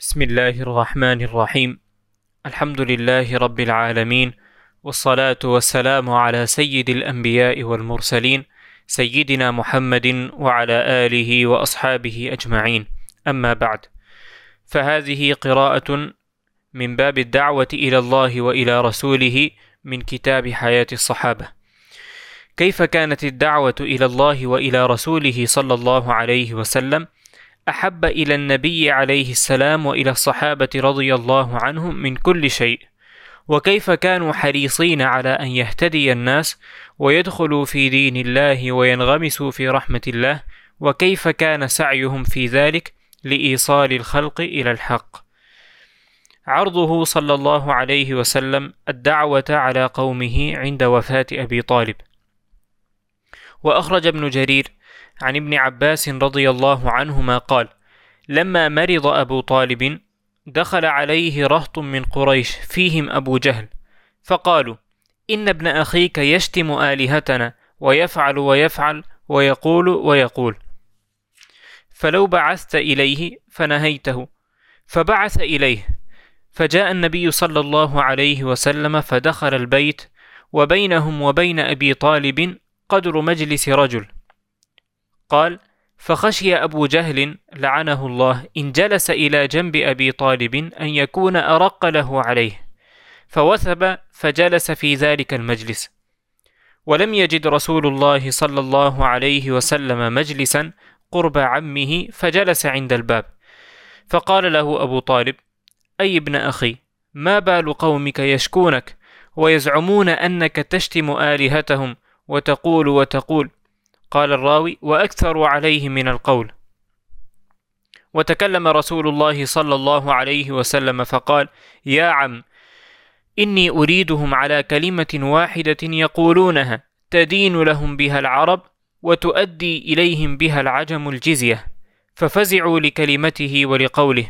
بسم الله الرحمن الرحيم. الحمد لله رب العالمين والصلاة والسلام على سيد الأنبياء والمرسلين سيدنا محمد وعلى آله وأصحابه أجمعين. أما بعد فهذه قراءة من باب الدعوة إلى الله وإلى رسوله من كتاب حياة الصحابة. كيف كانت الدعوة إلى الله وإلى رسوله صلى الله عليه وسلم؟ أحب إلى النبي عليه السلام وإلى الصحابة رضي الله عنهم من كل شيء. وكيف كانوا حريصين على أن يهتدي الناس ويدخلوا في دين الله وينغمسوا في رحمة الله؟ وكيف كان سعيهم في ذلك لإيصال الخلق إلى الحق؟ عرضه صلى الله عليه وسلم الدعوة على قومه عند وفاة أبي طالب. وأخرج ابن جرير عن ابن عباس رضي الله عنهما قال لما مرض أبو طالب دخل عليه رهط من قريش فيهم أبو جهل فقالوا إن ابن أخيك يشتم آلهتنا ويفعل ويفعل ويقول ويقول. فلو بعثت إليه فنهيته فبعث إليه فجاء النبي صلى الله عليه وسلم فدخل البيت وبينهم وبين أبي طالب قدر مجلس رجل. قال فخشي أبو جهل لعنه الله إن جلس إلى جنب أبي طالب أن يكون أرق له عليه فوثب فجلس في ذلك المجلس. ولم يجد رسول الله صلى الله عليه وسلم مجلسا قرب عمه فجلس عند الباب. فقال له أبو طالب أي ابن أخي ما بال قومك يشكونك ويزعمون أنك تشتم آلهتهم وتقول وتقول قال الراوي وأكثر عليه من القول. وتكلم رسول الله صلى الله عليه وسلم فقال يا عم إني أريدهم على كلمة واحدة يقولونها تدين لهم بها العرب وتؤدي إليهم بها العجم الجزية. ففزعوا لكلمته ولقوله.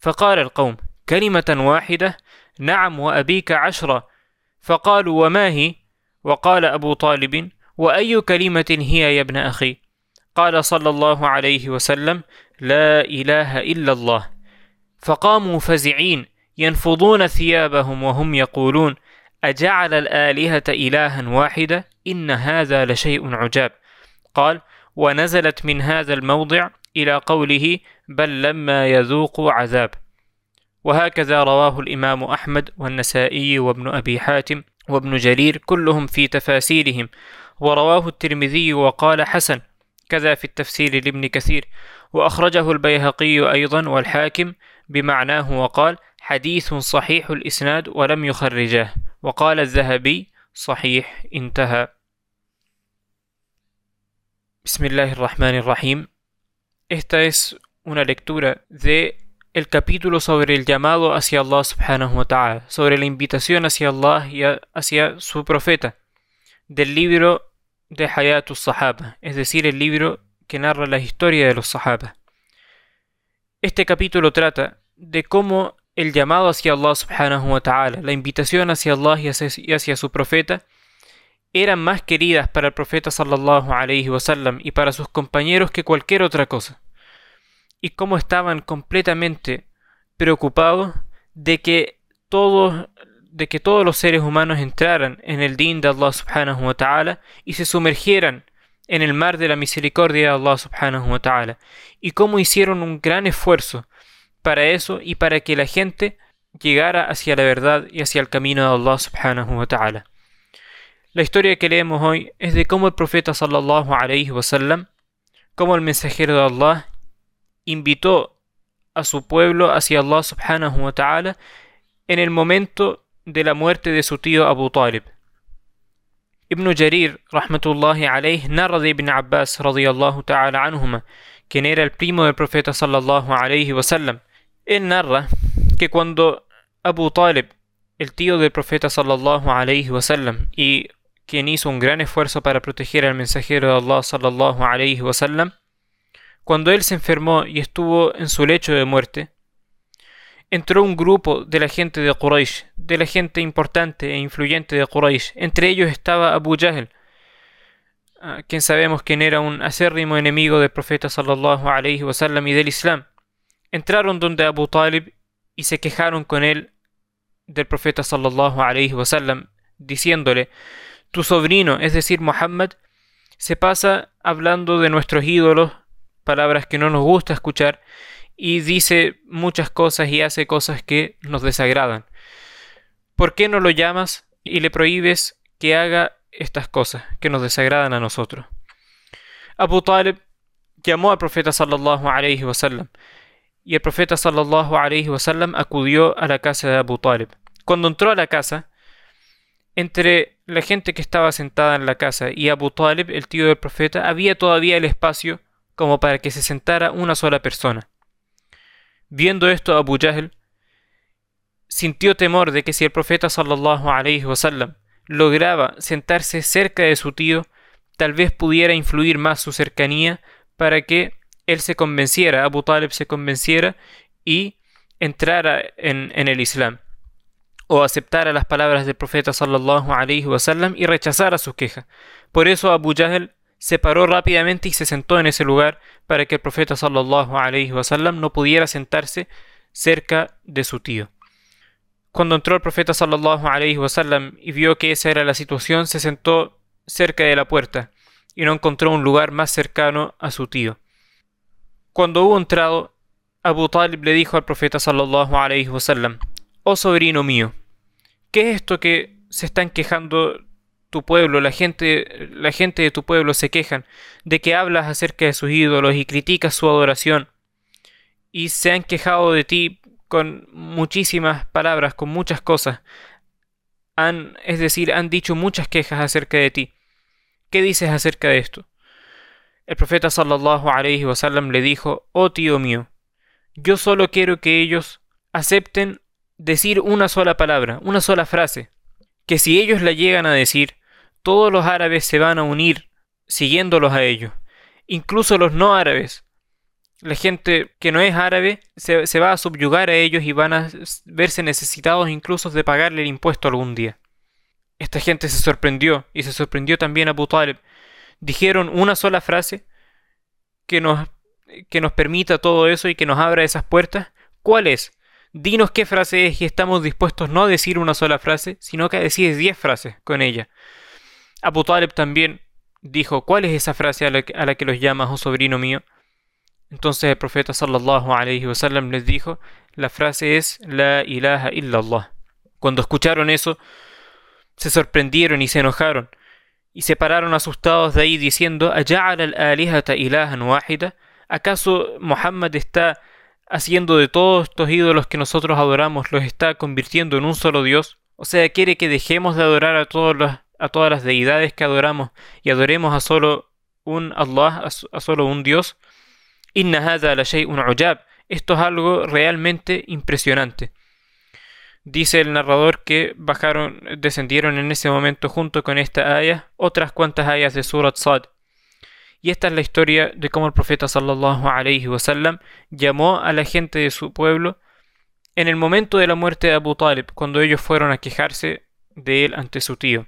فقال القوم كلمة واحدة؟ نعم وأبيك عشرة. فقالوا وما هي؟ وقال أبو طالب وأي كلمة هي يا ابن أخي؟ قال صلى الله عليه وسلم لا إله إلا الله. فقاموا فزعين ينفضون ثيابهم وهم يقولون أجعل الآلهة إلها واحدة؟ إن هذا لشيء عجاب. قال ونزلت من هذا الموضع إلى قوله بل لما يذوقوا عذاب. وهكذا رواه الإمام أحمد والنسائي وابن أبي حاتم وابن جرير كلهم في تفاسيرهم. ورواه الترمذي وقال حسن كذا في التفسير لابن كثير. وأخرجه البيهقي أيضا والحاكم بمعناه وقال حديث صحيح الإسناد ولم يخرجاه وقال الذهبي صحيح انتهى بسم الله الرحمن الرحيم. Esta es una lectura de el capítulo sobre el llamado hacia Allah subhanahu wa ta'ala, sobre la invitación hacia Allah y hacia su profeta, del libro de Hayatus Sahaba, es decir, el libro que narra la historia de los Sahaba. Este capítulo trata de cómo el llamado hacia Allah subhanahu wa ta'ala, la invitación hacia Allah y hacia, su profeta, eran más queridas para el profeta sallallahu alaihi wasallam y para sus compañeros que cualquier otra cosa. Y cómo estaban completamente preocupados de que todos de que todos los seres humanos entraran en el din de Allah subhanahu wa ta'ala y se sumergieran en el mar de la misericordia de Allah subhanahu wa ta'ala. Y cómo hicieron un gran esfuerzo para eso y para que la gente llegara hacia la verdad y hacia el camino de Allah subhanahu wa ta'ala. La historia que leemos hoy es de cómo el profeta sallallahu alayhi wasallam, como el mensajero de Allah, invitó a su pueblo hacia Allah subhanahu wa ta'ala en el momento de la muerte de su tío Abu Talib. Ibn Jarir, rahmatullahi alayh, narra de Ibn Abbas, radiyallahu ta'ala anhuma, quien era el primo del profeta sallallahu alayhi wasallam. Él narra que cuando Abu Talib, el tío del profeta sallallahu alayhi wasallam, y quien hizo un gran esfuerzo para proteger al mensajero de Allah sallallahu alayhi wasallam, cuando él se enfermó y estuvo en su lecho de muerte, entró un grupo de la gente de Quraysh, de la gente importante e influyente de Quraysh. Entre ellos estaba Abu Jahl, quien sabemos quien era un acérrimo enemigo del profeta sallallahu alaihi wasallam y del Islam, entraron donde Abu Talib y se quejaron con él del profeta sallallahu alaihi wasallam, diciéndole: Tu sobrino, es decir, Muhammad, se pasa hablando de nuestros ídolos, palabras que no nos gusta escuchar, y dice muchas cosas y hace cosas que nos desagradan. ¿Por qué no lo llamas y le prohíbes que haga estas cosas que nos desagradan a nosotros? Abu Talib llamó al profeta sallallahu alaihi wasallam y el profeta sallallahu alaihi wasallam acudió a la casa de Abu Talib. Cuando entró a la casa, entre la gente que estaba sentada en la casa y Abu Talib, el tío del profeta, había todavía el espacio como para que se sentara una sola persona. Viendo esto, Abu Jahl sintió temor de que si el profeta sallallahu alaihi wasallam lograba sentarse cerca de su tío, tal vez pudiera influir más su cercanía para que él se convenciera, Abu Talib se convenciera y entrara en, el Islam o aceptara las palabras del profeta sallallahu alaihi wasallam y rechazara sus quejas. Por eso Abu Jahl se paró rápidamente y se sentó en ese lugar para que el profeta sallallahu alaihi wasallam no pudiera sentarse cerca de su tío. Cuando entró el profeta sallallahu alaihi wasallam y vio que esa era la situación, se sentó cerca de la puerta y no encontró un lugar más cercano a su tío. Cuando hubo entrado, Abu Talib le dijo al profeta sallallahu alaihi wasallam: Oh sobrino mío, ¿qué es esto que se están quejando tu pueblo, la gente, la gente de tu pueblo se quejan de que hablas acerca de sus ídolos y criticas su adoración. Y se han quejado de ti con muchísimas palabras, con muchas cosas. Han, es decir, han dicho muchas quejas acerca de ti. ¿Qué dices acerca de esto? El profeta sallallahu alaihi wasallam le dijo: Oh tío mío, yo solo quiero que ellos acepten decir una sola palabra, una sola frase, que si ellos la llegan a decir, todos los árabes se van a unir siguiéndolos a ellos, incluso los no árabes. La gente que no es árabe se, va a subyugar a ellos y van a verse necesitados incluso de pagarle el impuesto algún día. Esta gente se sorprendió y se sorprendió también a Abu Talib. Dijeron una sola frase que nos, que nos permita todo eso y que nos abra esas puertas. ¿Cuál es? Dinos qué frase es y estamos dispuestos no a decir una sola frase, sino que a decir diez frases con ella. Abu Talib también dijo, ¿cuál es esa frase a la, que, los llamas, oh sobrino mío? Entonces el profeta sallallahu alaihi wasallam les dijo, la frase es La ilaha illallah. Cuando escucharon eso, se sorprendieron y se enojaron, y se pararon asustados de ahí diciendo, ilahan wahida? ¿Acaso Muhammad está haciendo de todos estos ídolos que nosotros adoramos, los está convirtiendo en un solo Dios? O sea, quiere que dejemos de adorar a todos a todas las deidades que adoramos y adoremos a solo un Allah, a, solo un Dios. Esto es algo realmente impresionante. Dice el narrador que bajaron, descendieron en ese momento junto con esta ayah otras cuantas ayas de Surat Sad. Y esta es la historia de cómo el profeta sallallahu wasallam llamó a la gente de su pueblo en el momento de la muerte de Abu Talib, cuando ellos fueron a quejarse de él ante su tío.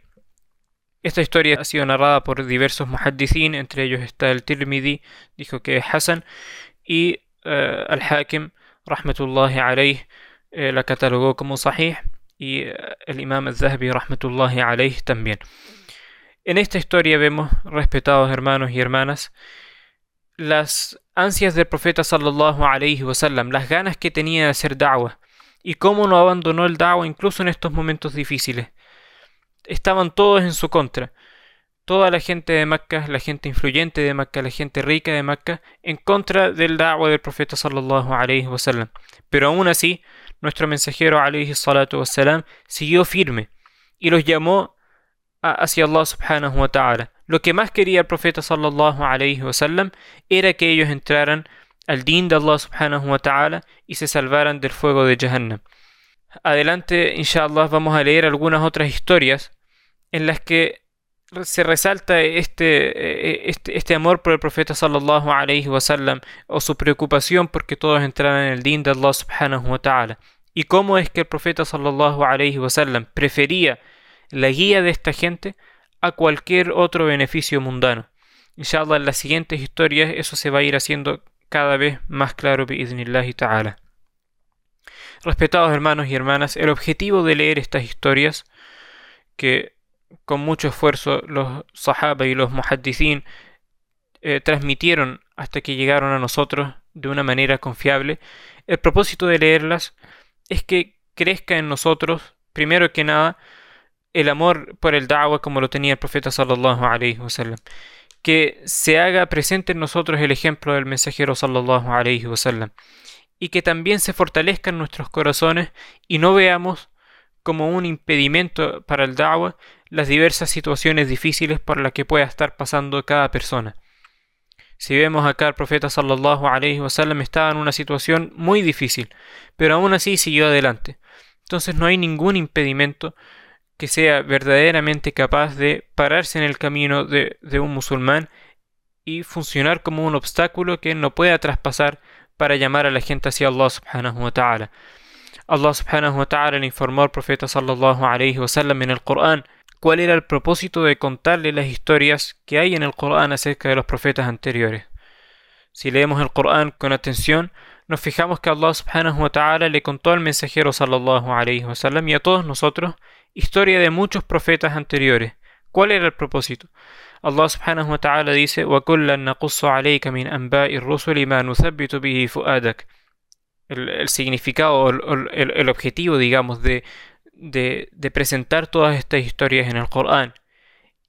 Esta historia ha sido narrada por diversos muhaddithin, entre ellos está el Tirmidhi, dijo que es Hassan, y eh, Al-Hakim, rahmatullahi alayh, eh, la catalogó como sahih, y eh, el Imam al-Zahabi, rahmatullahi también. En esta historia vemos, respetados hermanos y hermanas, las ansias del profeta sallallahu alayhi wasallam, las ganas que tenía de hacer da'wah, y cómo no abandonó el da'wah incluso en estos momentos difíciles estaban todos en su contra. Toda la gente de Mecca, la gente influyente de Mecca, la gente rica de Mecca, en contra del da'wah del profeta sallallahu alaihi wasallam. Pero aún así, nuestro mensajero alaihi salatu wasallam siguió firme y los llamó hacia Allah subhanahu wa ta'ala. Lo que más quería el profeta sallallahu alaihi wasallam era que ellos entraran al din de Allah subhanahu wa ta'ala y se salvaran del fuego de Jahannam. Adelante, inshallah, vamos a leer algunas otras historias en las que se resalta este, eh, este, este, amor por el profeta sallallahu alaihi wasallam o su preocupación porque todos entraran en el din de Allah subhanahu wa ta'ala y cómo es que el profeta sallallahu alaihi wasallam prefería la guía de esta gente a cualquier otro beneficio mundano. Inshallah en las siguientes historias eso se va a ir haciendo cada vez más claro y ta'ala. Respetados hermanos y hermanas, el objetivo de leer estas historias, que con mucho esfuerzo los sahaba y los muhaddithin eh, transmitieron hasta que llegaron a nosotros de una manera confiable, el propósito de leerlas es que crezca en nosotros, primero que nada, el amor por el da'wah como lo tenía el profeta sallallahu alaihi wasallam. Que se haga presente en nosotros el ejemplo del mensajero sallallahu alaihi wasallam. Y que también se fortalezca en nuestros corazones y no veamos como un impedimento para el da'wah las diversas situaciones difíciles por las que pueda estar pasando cada persona. Si vemos acá el profeta sallallahu alaihi wasallam estaba en una situación muy difícil, pero aún así siguió adelante. Entonces no hay ningún impedimento que sea verdaderamente capaz de pararse en el camino de, de un musulmán y funcionar como un obstáculo que no pueda traspasar para llamar a la gente hacia Allah subhanahu wa ta'ala. Allah subhanahu wa ta'ala le informó al profeta sallallahu alaihi wasallam en el Corán cuál era el propósito de contarle las historias que hay en el Corán acerca de los profetas anteriores. Si leemos el Corán con atención, nos fijamos que Allah subhanahu wa ta'ala le contó al mensajero sallallahu alayhi wa sallam y a todos nosotros historia de muchos profetas anteriores. ¿Cuál era el propósito? Allah subhanahu wa ta'ala dice: el, el, significado, el, el, el objetivo, digamos, de, presentar todas estas historias en el Corán.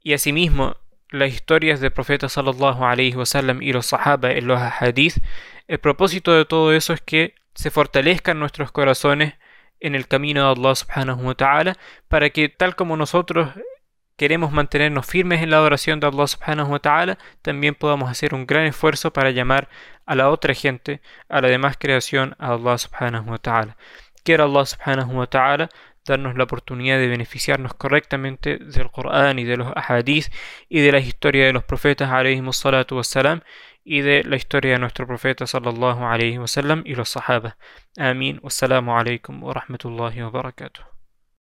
Y asimismo, las historias del profeta sallallahu alaihi wasallam y los sahaba en los hadith, el propósito de todo eso es que se fortalezcan nuestros corazones en el camino de Allah subhanahu wa ta'ala para que tal como nosotros queremos mantenernos firmes en la adoración de Allah subhanahu wa ta'ala, también podamos hacer un gran esfuerzo para llamar a la otra gente, a la demás creación, a Allah subhanahu wa ta'ala. Quiera Allah subhanahu wa ta'ala darnos la oportunidad de beneficiarnos correctamente del Corán y de los ahadith y de la historia de los profetas salatu wassalam y de la historia de nuestro profeta sallallahu alayhi wasallam y los sahaba. Amin. Wassalamu alaikum wa rahmatullahi wa barakatuh.